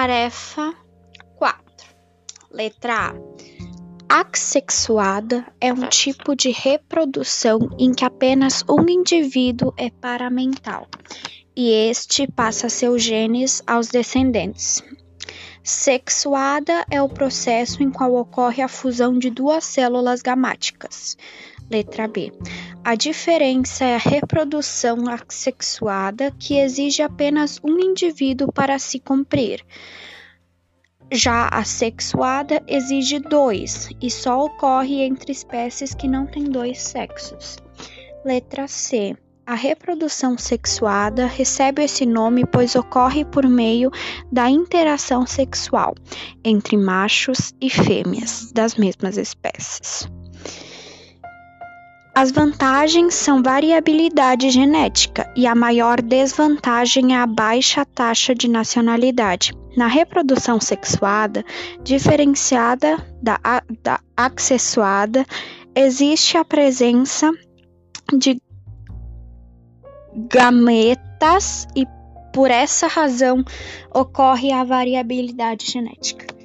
Tarefa 4. Letra A. Assexuada é um tipo de reprodução em que apenas um indivíduo é paramental e este passa seus genes aos descendentes. Sexuada é o processo em qual ocorre a fusão de duas células gamáticas. Letra B. A diferença é a reprodução assexuada, que exige apenas um indivíduo para se cumprir. Já a sexuada exige dois e só ocorre entre espécies que não têm dois sexos. Letra C. A reprodução sexuada recebe esse nome pois ocorre por meio da interação sexual entre machos e fêmeas das mesmas espécies. As vantagens são variabilidade genética e a maior desvantagem é a baixa taxa de nacionalidade. Na reprodução sexuada, diferenciada da, da assexuada, existe a presença de gametas e por essa razão ocorre a variabilidade genética.